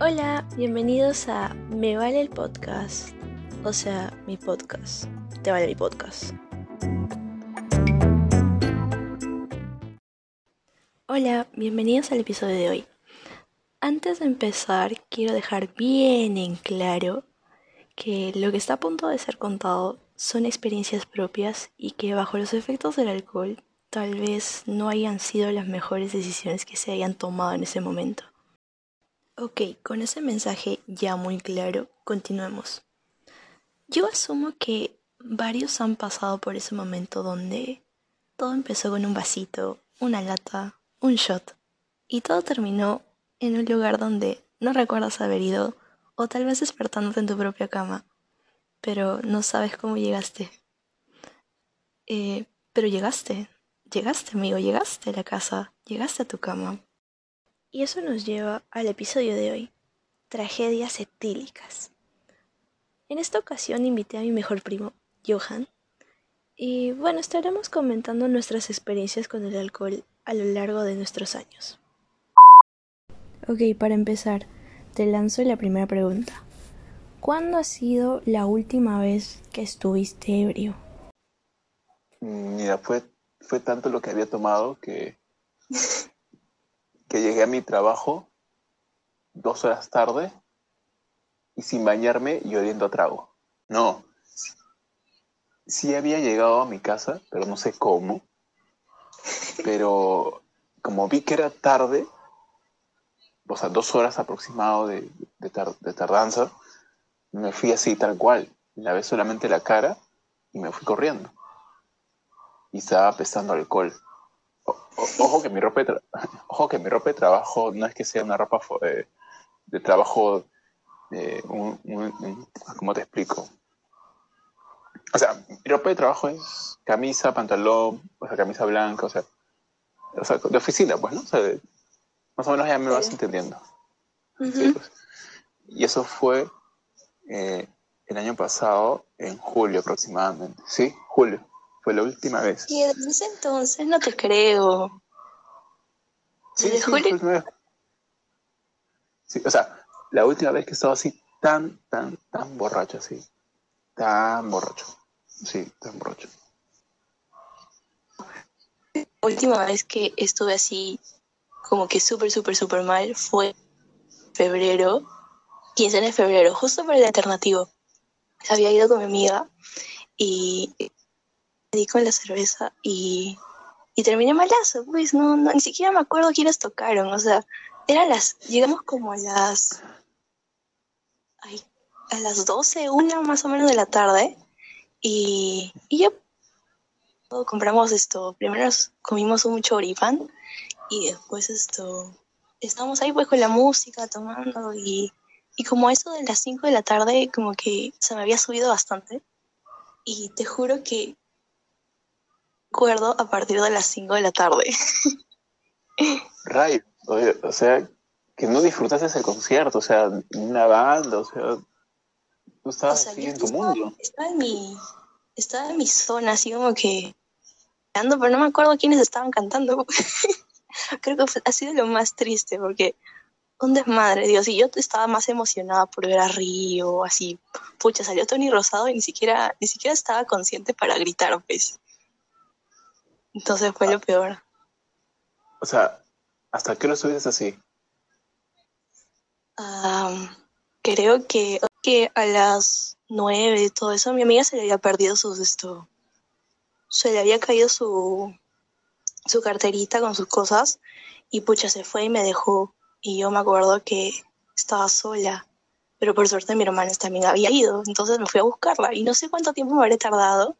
Hola, bienvenidos a Me Vale el Podcast. O sea, mi podcast. Te vale mi podcast. Hola, bienvenidos al episodio de hoy. Antes de empezar, quiero dejar bien en claro que lo que está a punto de ser contado son experiencias propias y que bajo los efectos del alcohol tal vez no hayan sido las mejores decisiones que se hayan tomado en ese momento. Ok, con ese mensaje ya muy claro, continuemos. Yo asumo que varios han pasado por ese momento donde todo empezó con un vasito, una lata, un shot, y todo terminó en un lugar donde no recuerdas haber ido o tal vez despertándote en tu propia cama, pero no sabes cómo llegaste. Eh, pero llegaste, llegaste amigo, llegaste a la casa, llegaste a tu cama. Y eso nos lleva al episodio de hoy, tragedias etílicas. En esta ocasión invité a mi mejor primo, Johan, y bueno, estaremos comentando nuestras experiencias con el alcohol a lo largo de nuestros años. Ok, para empezar, te lanzo la primera pregunta. ¿Cuándo ha sido la última vez que estuviste ebrio? Mira, fue, fue tanto lo que había tomado que, que llegué a mi trabajo dos horas tarde y sin bañarme y oliendo a trago. No, sí había llegado a mi casa, pero no sé cómo. Pero como vi que era tarde, o sea, dos horas aproximado de, tardanza, me fui así tal cual. Lavé solamente la cara y me fui corriendo. Y estaba apestando alcohol. ojo, que mi ropa ojo que mi ropa de trabajo no es que sea una ropa de, de trabajo, eh, ¿cómo te explico? O sea, mi ropa de trabajo es camisa, pantalón, o sea, camisa blanca, o sea, o sea de oficina, pues, ¿no? O sea, de, más o menos ya me vas entendiendo. Pues. Y eso fue eh, el año pasado, en julio aproximadamente. Sí, julio. Fue la última vez. Y desde ese entonces no te creo. Sí, sí, julio? sí, o sea, la última vez que estaba así tan, tan, tan borracho, así. Tan borracho. Sí, tan borracho. La última vez que estuve así como que súper, súper, súper mal fue febrero, 15 de febrero, justo por el alternativo. Había ido con mi amiga y me di con la cerveza y, y terminé malazo, pues no, no, ni siquiera me acuerdo quiénes tocaron, o sea, eran las, llegamos como a las, ay, a las 12, una más o menos de la tarde y, y ya compramos esto, primero comimos un choripán y después esto, estábamos ahí pues con la música, tomando y, y como eso de las 5 de la tarde como que se me había subido bastante y te juro que recuerdo a partir de las 5 de la tarde. Ray, o sea, que no disfrutaste ese concierto, o sea, una banda, o sea, tú estabas así en tu mundo. Estaba en mi, estaba en mi zona, así como que, pero no me acuerdo quiénes estaban cantando. creo que ha sido lo más triste porque un desmadre, Dios, y yo estaba más emocionada por ver a Río, así, pucha, salió Tony Rosado y ni siquiera, ni siquiera estaba consciente para gritar, pues. Entonces fue lo peor. O sea, ¿hasta qué lo estuviste así? creo que, que a las nueve, todo eso, mi amiga se le había perdido sus, esto, se le había caído su, su carterita con sus cosas y pucha se fue y me dejó. Y yo me acuerdo que estaba sola, pero por suerte mi hermana también había ido, entonces me fui a buscarla y no sé cuánto tiempo me habré tardado,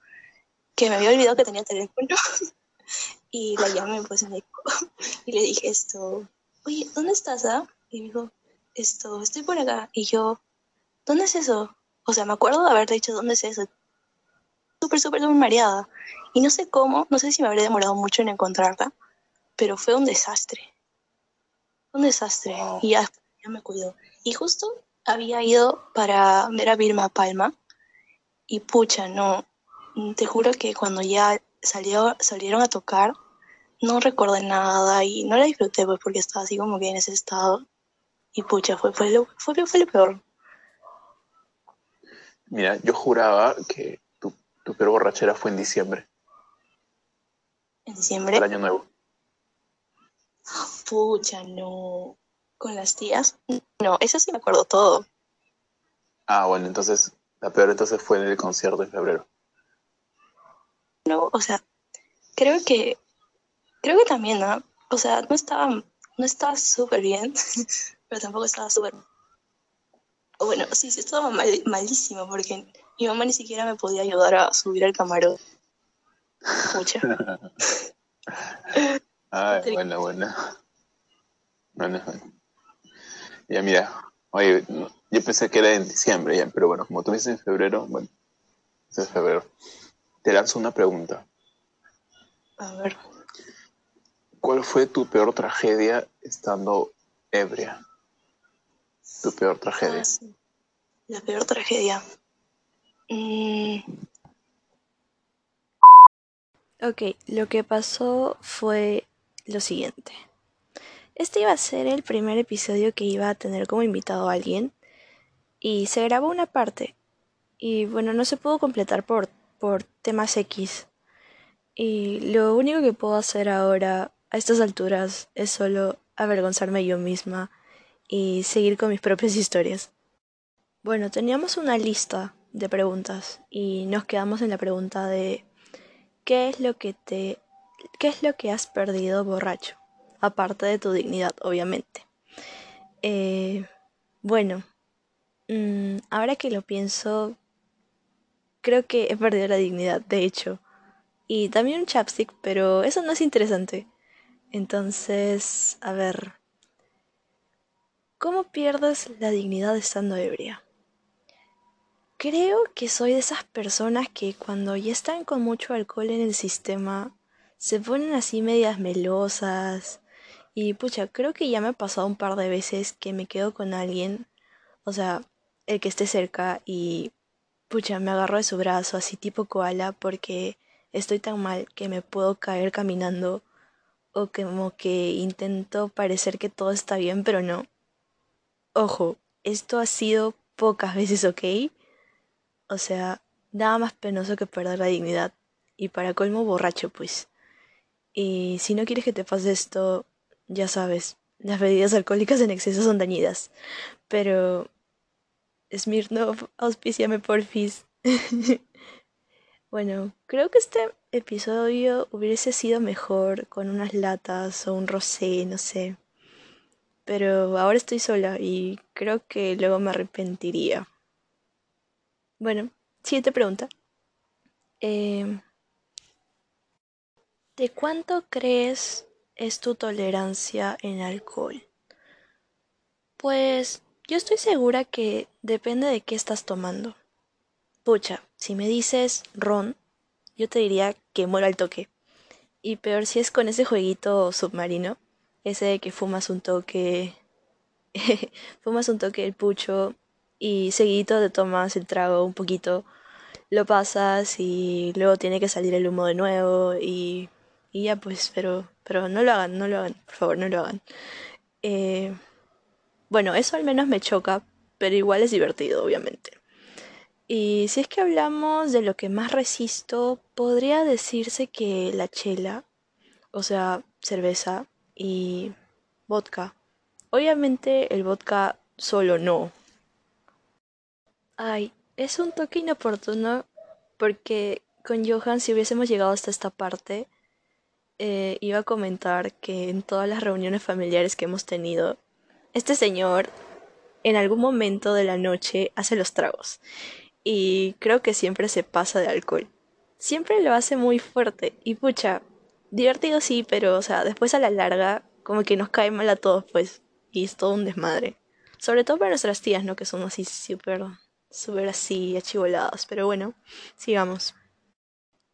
que me había olvidado que tenía teléfono y la llamé pues me dijo, y le dije esto, oye, ¿dónde estás? Ah? Y me dijo, esto, estoy por acá y yo, ¿dónde es eso? O sea, me acuerdo de haber dicho, ¿dónde es eso? Súper, súper, súper mareada. Y no sé cómo, no sé si me habré demorado mucho en encontrarla, pero fue un desastre. Un desastre. Y ya, ya me cuido. Y justo había ido para ver a Vilma Palma. Y pucha, no. Te juro que cuando ya salió, salieron a tocar, no recordé nada y no la disfruté pues porque estaba así como que en ese estado. Y pucha, fue, fue, lo, fue, fue lo peor. Mira, yo juraba que tu, tu peor borrachera fue en diciembre. ¿En diciembre? El año nuevo. Pucha, no. ¿Con las tías? No, eso sí me acuerdo todo. Ah, bueno, entonces, la peor entonces fue en el concierto en febrero. O sea, creo que, creo que también, ¿no? O sea, no estaba, no estaba súper bien, pero tampoco estaba súper... Bueno, sí, sí estaba mal, malísimo, porque mi mamá ni siquiera me podía ayudar a subir al camarón. Pucha. Ay, bueno, bueno. Bueno, bueno. Ya, mira, oye, yo pensé que era en diciembre, ya, pero bueno, como tú dices en febrero, bueno, es febrero. Te lanzo una pregunta. A ver. ¿Cuál fue tu peor tragedia estando ebria? Tu peor tragedia. Ah, sí. La peor tragedia. Mm. Ok, lo que pasó fue lo siguiente. Este iba a ser el primer episodio que iba a tener como invitado a alguien y se grabó una parte y bueno, no se pudo completar por, por temas X. Y lo único que puedo hacer ahora a estas alturas es solo avergonzarme yo misma y seguir con mis propias historias. Bueno, teníamos una lista de preguntas y nos quedamos en la pregunta de ¿qué es lo que te qué es lo que has perdido borracho? aparte de tu dignidad, obviamente. Eh, bueno, mm, ahora que lo pienso, creo que he perdido la dignidad, de hecho. Y también un chapstick, pero eso no es interesante. Entonces, a ver. ¿Cómo pierdes la dignidad estando ebria? Creo que soy de esas personas que cuando ya están con mucho alcohol en el sistema, se ponen así medias melosas, y pucha, creo que ya me ha pasado un par de veces que me quedo con alguien, o sea, el que esté cerca y pucha, me agarro de su brazo así tipo koala porque estoy tan mal que me puedo caer caminando o como que intento parecer que todo está bien, pero no. Ojo, esto ha sido pocas veces, ¿ok? O sea, nada más penoso que perder la dignidad. Y para colmo borracho, pues. Y si no quieres que te pase esto, ya sabes, las bebidas alcohólicas en exceso son dañidas. Pero... Smirnov, auspiciame porfis. bueno, creo que este episodio hubiese sido mejor con unas latas o un rosé, no sé. Pero ahora estoy sola y creo que luego me arrepentiría. Bueno, siguiente pregunta. Eh, ¿De cuánto crees es tu tolerancia en alcohol? Pues yo estoy segura que depende de qué estás tomando. Pucha, si me dices ron, yo te diría que muero al toque. Y peor si es con ese jueguito submarino, ese de que fumas un toque, fumas un toque del pucho y seguidito te tomas el trago un poquito, lo pasas y luego tiene que salir el humo de nuevo y y ya pues, pero, pero no lo hagan, no lo hagan, por favor, no lo hagan. Eh, bueno, eso al menos me choca, pero igual es divertido, obviamente. Y si es que hablamos de lo que más resisto, podría decirse que la chela, o sea, cerveza y vodka. Obviamente el vodka solo no. Ay, es un toque inoportuno porque con Johan si hubiésemos llegado hasta esta parte, eh, iba a comentar que en todas las reuniones familiares que hemos tenido, este señor en algún momento de la noche hace los tragos y creo que siempre se pasa de alcohol. Siempre lo hace muy fuerte y pucha, divertido sí, pero o sea, después a la larga como que nos cae mal a todos pues y es todo un desmadre. Sobre todo para nuestras tías, ¿no? Que son así súper, súper así achivoladas. Pero bueno, sigamos.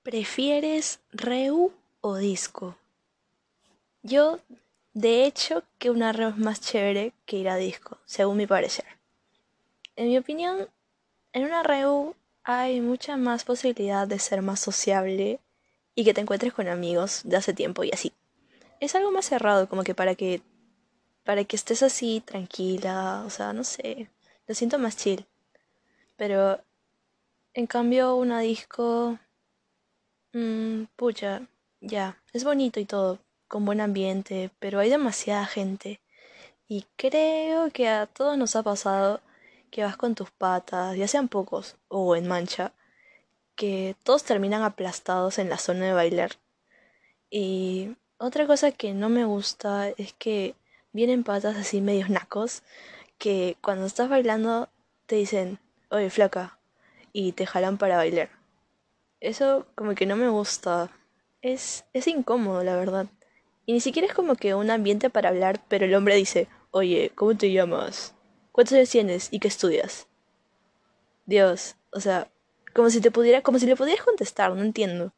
¿Prefieres Reu o disco. Yo, de hecho, que un arreo es más chévere que ir a disco, según mi parecer. En mi opinión, en un arreo hay mucha más posibilidad de ser más sociable y que te encuentres con amigos de hace tiempo y así. Es algo más cerrado, como que para que para que estés así tranquila, o sea, no sé, lo siento más chill. Pero en cambio una disco, mmm, pucha, ya, es bonito y todo, con buen ambiente, pero hay demasiada gente. Y creo que a todos nos ha pasado que vas con tus patas, ya sean pocos o en mancha, que todos terminan aplastados en la zona de bailar. Y otra cosa que no me gusta es que vienen patas así medios nacos que cuando estás bailando te dicen, oye flaca, y te jalan para bailar. Eso como que no me gusta. Es, es incómodo, la verdad. Y ni siquiera es como que un ambiente para hablar, pero el hombre dice, oye, ¿cómo te llamas? ¿Cuántos años tienes y qué estudias? Dios, o sea, como si te pudiera, como si le pudieras contestar, no entiendo.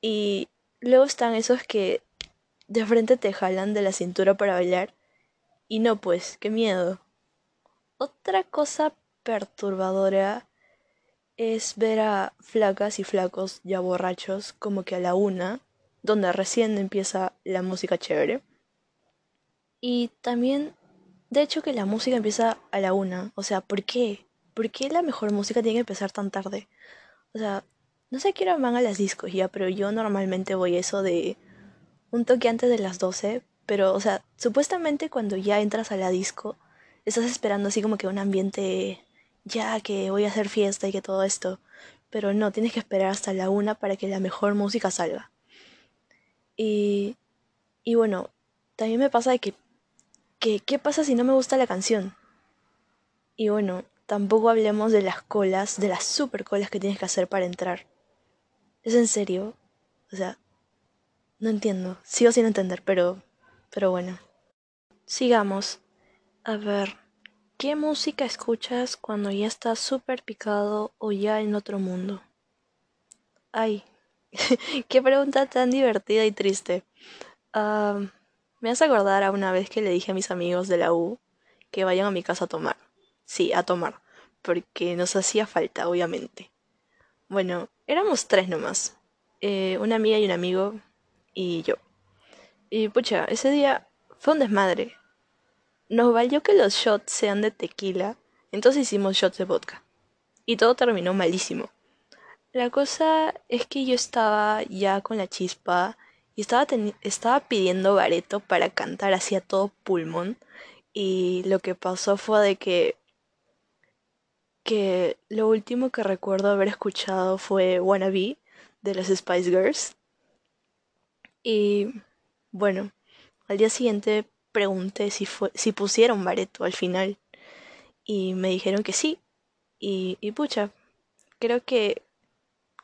Y luego están esos que de frente te jalan de la cintura para bailar. Y no, pues, qué miedo. Otra cosa perturbadora es ver a flacas y flacos ya borrachos como que a la una, donde recién empieza la música chévere. Y también, de hecho, que la música empieza a la una. O sea, ¿por qué? ¿Por qué la mejor música tiene que empezar tan tarde? O sea, no sé hora van a las discos ya, pero yo normalmente voy eso de un toque antes de las 12. Pero, o sea, supuestamente cuando ya entras a la disco, estás esperando así como que un ambiente ya que voy a hacer fiesta y que todo esto. Pero no, tienes que esperar hasta la una para que la mejor música salga. Y, y bueno, también me pasa de que, que, ¿qué pasa si no me gusta la canción? Y bueno, tampoco hablemos de las colas, de las super colas que tienes que hacer para entrar. ¿Es en serio? O sea, no entiendo. Sigo sin entender, pero, pero bueno. Sigamos. A ver, ¿qué música escuchas cuando ya estás súper picado o ya en otro mundo? Ay, qué pregunta tan divertida y triste. me hace acordar a una vez que le dije a mis amigos de la U que vayan a mi casa a tomar. Sí, a tomar, porque nos hacía falta, obviamente. Bueno, éramos tres nomás. Eh, una amiga y un amigo y yo. Y pucha, ese día fue un desmadre. Nos valió que los shots sean de tequila, entonces hicimos shots de vodka. Y todo terminó malísimo. La cosa es que yo estaba ya con la chispa y estaba, estaba pidiendo bareto para cantar hacia todo pulmón. Y lo que pasó fue de que que lo último que recuerdo haber escuchado fue Wannabe de las Spice Girls. Y bueno, al día siguiente pregunté si, fue, si pusieron bareto al final. Y me dijeron que sí. Y, y pucha, creo que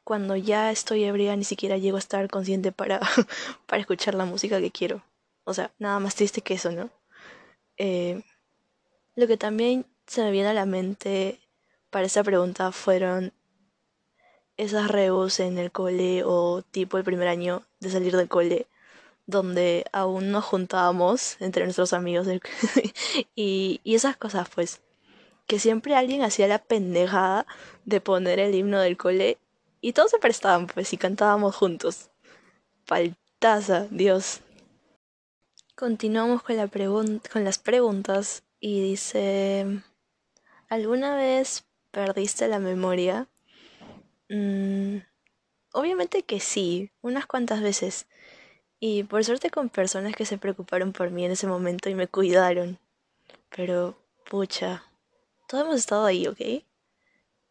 cuando ya estoy ebria ni siquiera llego a estar consciente para, para escuchar la música que quiero. O sea, nada más triste que eso, ¿no? Eh, lo que también se me viene a la mente para esa pregunta fueron esas reus en el cole o tipo el primer año de salir del cole donde aún nos juntábamos entre nuestros amigos y, y esas cosas pues que siempre alguien hacía la pendejada de poner el himno del cole y todos se prestaban pues y cantábamos juntos. Faltaza, Dios. Continuamos con, la con las preguntas y dice, ¿alguna vez ¿Perdiste la memoria? Mm, obviamente que sí, unas cuantas veces. Y por suerte con personas que se preocuparon por mí en ese momento y me cuidaron. Pero, pucha, todos hemos estado ahí, ¿ok?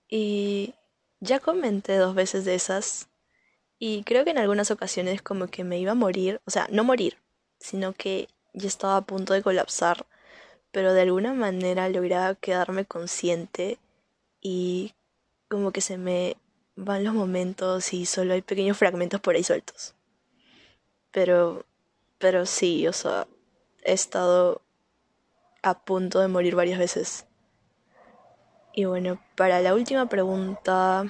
Y ya comenté dos veces de esas. Y creo que en algunas ocasiones como que me iba a morir. O sea, no morir, sino que ya estaba a punto de colapsar. Pero de alguna manera lograba quedarme consciente y como que se me van los momentos y solo hay pequeños fragmentos por ahí sueltos. Pero, pero sí, o sea, he estado a punto de morir varias veces. Y bueno, para la última pregunta,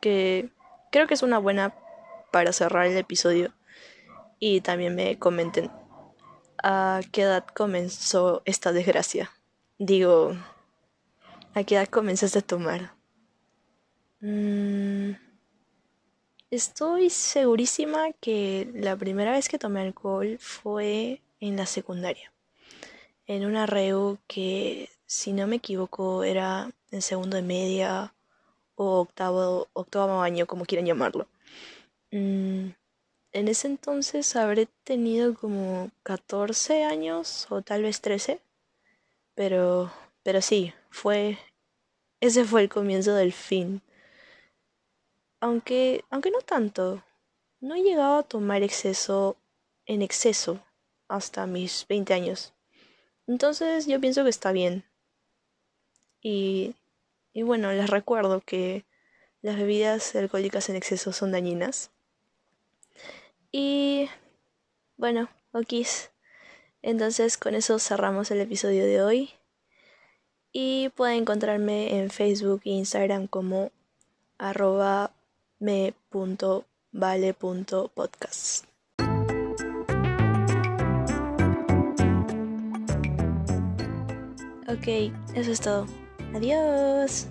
que creo que es una buena para cerrar el episodio, y también me comenten a qué edad comenzó esta desgracia. Digo, ¿A qué edad comenzaste a tomar? Mm, estoy segurísima que la primera vez que tomé alcohol fue en la secundaria. En una reu que, si no me equivoco, era en segundo de media o octavo, octavo año, como quieran llamarlo. Mm, en ese entonces habré tenido como 14 años o tal vez 13. Pero, pero sí, fue, ese fue el comienzo del fin. Aunque, aunque no tanto, no he llegado a tomar exceso en exceso hasta mis 20 años. Entonces yo pienso que está bien. Y, y bueno, les recuerdo que las bebidas alcohólicas en exceso son dañinas. Y bueno, okis. Entonces con eso cerramos el episodio de hoy. Y pueden encontrarme en Facebook e Instagram como arroba me.vale.podcast. Ok, eso es todo. Adiós.